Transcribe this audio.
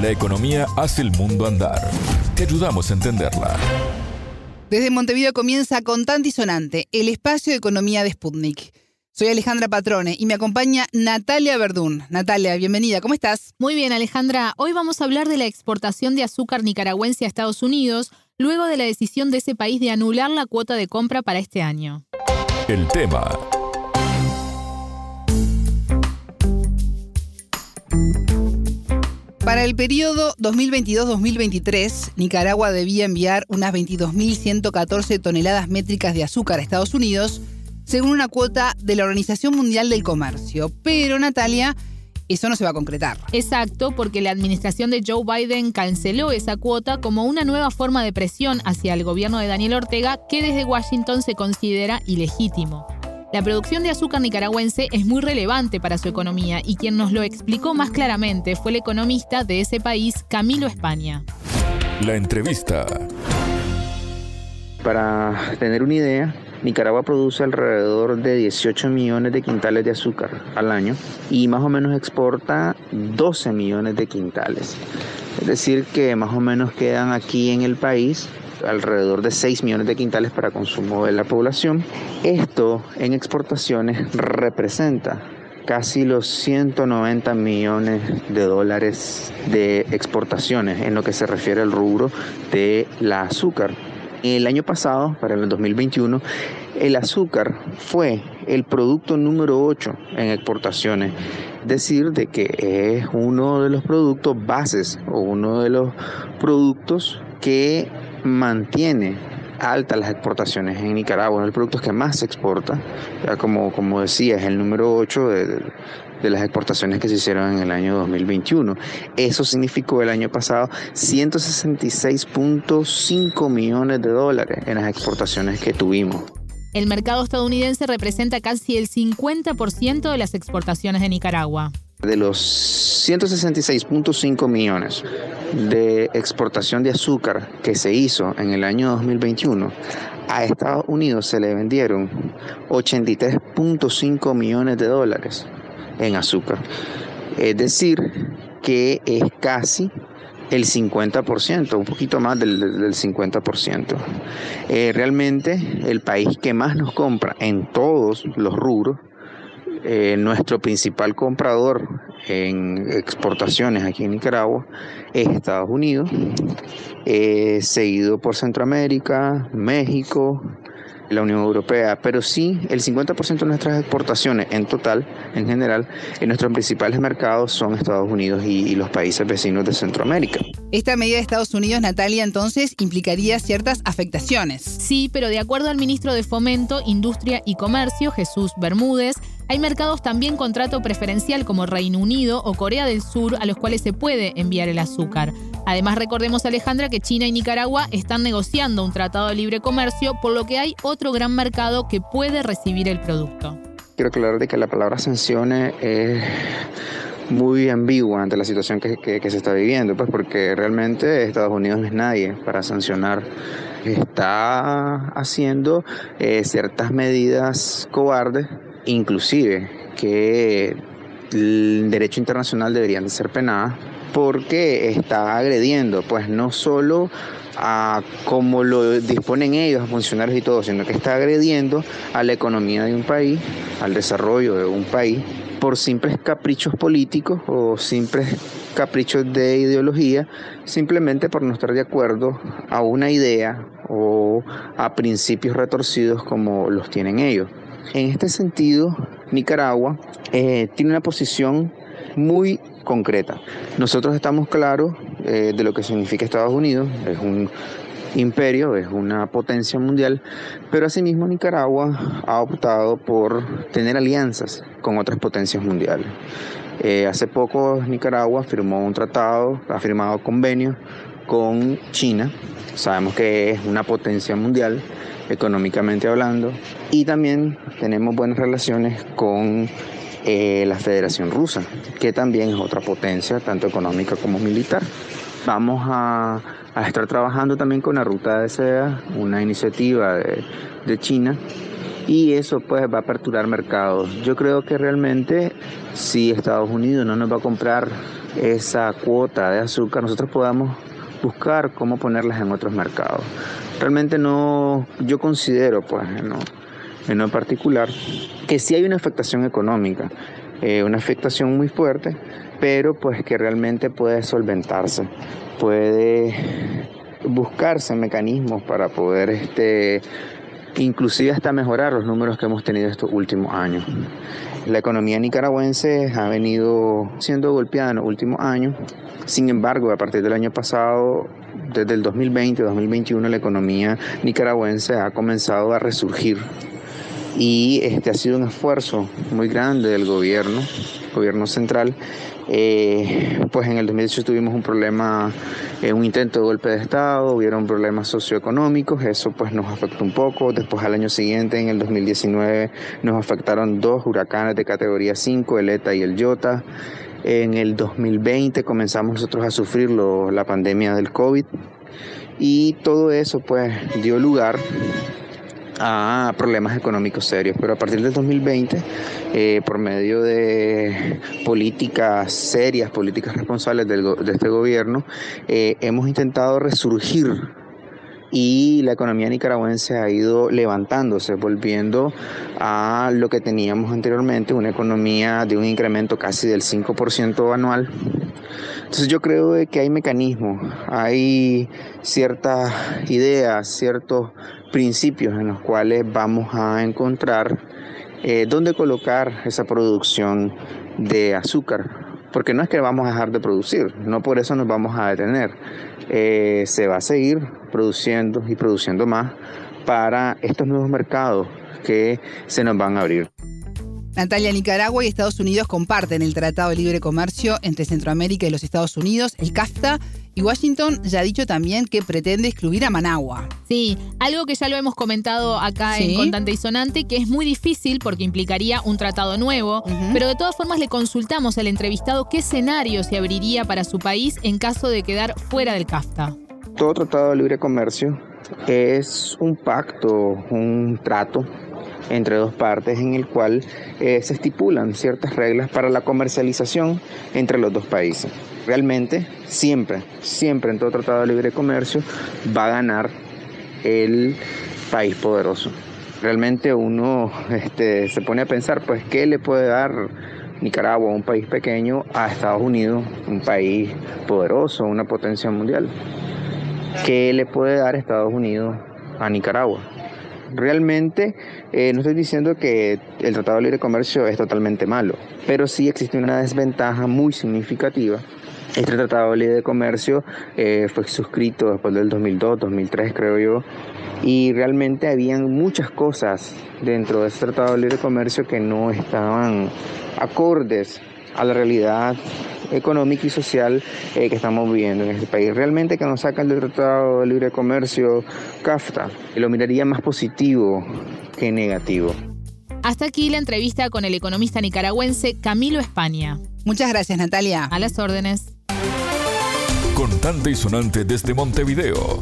La economía hace el mundo andar. Te ayudamos a entenderla. Desde Montevideo comienza con tan disonante el espacio de economía de Sputnik. Soy Alejandra Patrone y me acompaña Natalia Verdún. Natalia, bienvenida, ¿cómo estás? Muy bien, Alejandra. Hoy vamos a hablar de la exportación de azúcar nicaragüense a Estados Unidos, luego de la decisión de ese país de anular la cuota de compra para este año. El tema Para el periodo 2022-2023, Nicaragua debía enviar unas 22.114 toneladas métricas de azúcar a Estados Unidos, según una cuota de la Organización Mundial del Comercio. Pero, Natalia, eso no se va a concretar. Exacto, porque la administración de Joe Biden canceló esa cuota como una nueva forma de presión hacia el gobierno de Daniel Ortega que desde Washington se considera ilegítimo. La producción de azúcar nicaragüense es muy relevante para su economía y quien nos lo explicó más claramente fue el economista de ese país, Camilo España. La entrevista. Para tener una idea, Nicaragua produce alrededor de 18 millones de quintales de azúcar al año y más o menos exporta 12 millones de quintales. Es decir, que más o menos quedan aquí en el país alrededor de 6 millones de quintales para consumo de la población. Esto en exportaciones representa casi los 190 millones de dólares de exportaciones en lo que se refiere al rubro de la azúcar. El año pasado, para el 2021, el azúcar fue el producto número 8 en exportaciones. Decir de que es uno de los productos bases o uno de los productos que mantiene altas las exportaciones en Nicaragua, es el producto que más se exporta, ya como, como decía, es el número 8 de, de las exportaciones que se hicieron en el año 2021. Eso significó el año pasado 166.5 millones de dólares en las exportaciones que tuvimos. El mercado estadounidense representa casi el 50% de las exportaciones de Nicaragua. De los 166.5 millones de exportación de azúcar que se hizo en el año 2021, a Estados Unidos se le vendieron 83.5 millones de dólares en azúcar. Es decir, que es casi el 50%, un poquito más del, 50%. Eh, realmente el país que más nos compra en todos los rubros eh, nuestro principal comprador en exportaciones aquí en Nicaragua es Estados Unidos, eh, seguido por Centroamérica, México, la Unión Europea, pero sí el 50% de nuestras exportaciones en total, en general, en nuestros principales mercados son Estados Unidos y, y, los países vecinos de Centroamérica. Esta medida de Estados Unidos, Natalia, entonces implicaría ciertas afectaciones. Sí, pero de acuerdo al ministro de Fomento, Industria y Comercio, Jesús Bermúdez, hay mercados también con trato preferencial como Reino Unido o Corea del Sur a los cuales se puede enviar el azúcar. Además, recordemos, Alejandra, que China y Nicaragua están negociando un tratado de libre comercio, por lo que hay otro gran mercado que puede recibir el producto. Quiero aclarar de que la palabra sanciones es muy ambigua ante la situación que, se está viviendo, pues porque realmente Estados Unidos no es nadie para sancionar. Está haciendo eh, ciertas medidas cobardes inclusive que el derecho internacional deberían de ser penadas porque está agrediendo pues no solo a como lo disponen ellos, funcionarios y todo, sino que está agrediendo a la economía de un país, al desarrollo de un país, por simples caprichos políticos o simples caprichos de ideología, simplemente por no estar de acuerdo a una idea o a principios retorcidos como los tienen ellos. En este sentido, Nicaragua eh, tiene una posición muy concreta. Nosotros estamos claros eh, de lo que significa Estados Unidos, es un imperio, es una potencia mundial, pero asimismo Nicaragua ha optado por tener alianzas con otras potencias mundiales. Eh, hace poco Nicaragua firmó un tratado, ha firmado convenio con China, sabemos que es una potencia mundial económicamente hablando, y también tenemos buenas relaciones con eh, la Federación Rusa, que también es otra potencia, tanto económica como militar. Vamos a, estar trabajando también con la Ruta de Seda, una iniciativa de, de China, y eso pues va a aperturar mercados. Yo creo que realmente si Estados Unidos no nos va a comprar esa cuota de azúcar, nosotros podamos buscar cómo ponerlas en otros mercados. Realmente no, yo considero, pues, en lo particular, que sí hay una afectación económica, eh, una afectación muy fuerte, pero pues que realmente puede solventarse, puede buscarse mecanismos para poder este, inclusive hasta mejorar los números que hemos tenido estos últimos años. La economía nicaragüense ha venido siendo golpeada en los últimos años, sin embargo, a partir del año pasado, desde el 2020-2021, la economía nicaragüense ha comenzado a resurgir y este ha sido un esfuerzo muy grande del gobierno, gobierno central, eh, pues en el 2018 tuvimos un problema, eh, un intento de golpe de Estado, hubieron problemas socioeconómicos, eso pues nos afectó un poco. Después al año siguiente, en el 2019, nos afectaron dos huracanes de categoría 5, el ETA y el Yota. En el 2020 comenzamos nosotros a sufrir la pandemia del COVID y todo eso pues dio lugar a problemas económicos serios. Pero a partir del 2020, eh, por medio de políticas serias, políticas responsables de este gobierno, eh, hemos intentado resurgir y la economía nicaragüense ha ido levantándose, volviendo a lo que teníamos anteriormente, una economía de un incremento casi del 5% anual. Entonces yo creo que hay mecanismos, hay ciertas ideas, ciertos principios en los cuales vamos a encontrar eh, dónde colocar esa producción de azúcar. Porque no es que vamos a dejar de producir, no por eso nos vamos a detener. Eh, se va a seguir produciendo y produciendo más para estos nuevos mercados que se nos van a abrir. Natalia, Nicaragua y Estados Unidos comparten el Tratado de Libre Comercio entre Centroamérica y los Estados Unidos, el CAFTA, y Washington ya ha dicho también que pretende excluir a Managua. Sí, algo que ya lo hemos comentado acá en Contante y Sonante, que es muy difícil porque implicaría un tratado nuevo, pero de todas formas le consultamos al entrevistado qué escenario se abriría para su país en caso de quedar fuera del CAFTA. Todo tratado de libre comercio es un pacto, un trato entre dos partes en el cual eh, se estipulan ciertas reglas para la comercialización entre los dos países. Realmente, siempre, siempre en todo tratado de libre comercio va a ganar el país poderoso. Realmente uno este, se pone a pensar, pues, ¿qué le puede dar Nicaragua, un país pequeño, a Estados Unidos, un país poderoso, una potencia mundial? ¿Qué le puede dar Estados Unidos a Nicaragua? Realmente eh, no estoy diciendo que el Tratado de Libre Comercio es totalmente malo, pero sí existe una desventaja muy significativa. Este Tratado de Libre Comercio eh, fue suscrito después del 2002, 2003 creo yo, y realmente habían muchas cosas dentro de ese Tratado de Libre Comercio que no estaban acordes a la realidad económica y social eh, que estamos viviendo en este país. Realmente que nos sacan del Tratado de Libre Comercio CAFTA, lo miraría más positivo que negativo. Hasta aquí la entrevista con el economista nicaragüense Camilo España. Muchas gracias, Natalia. A las órdenes. Contante y sonante desde Montevideo.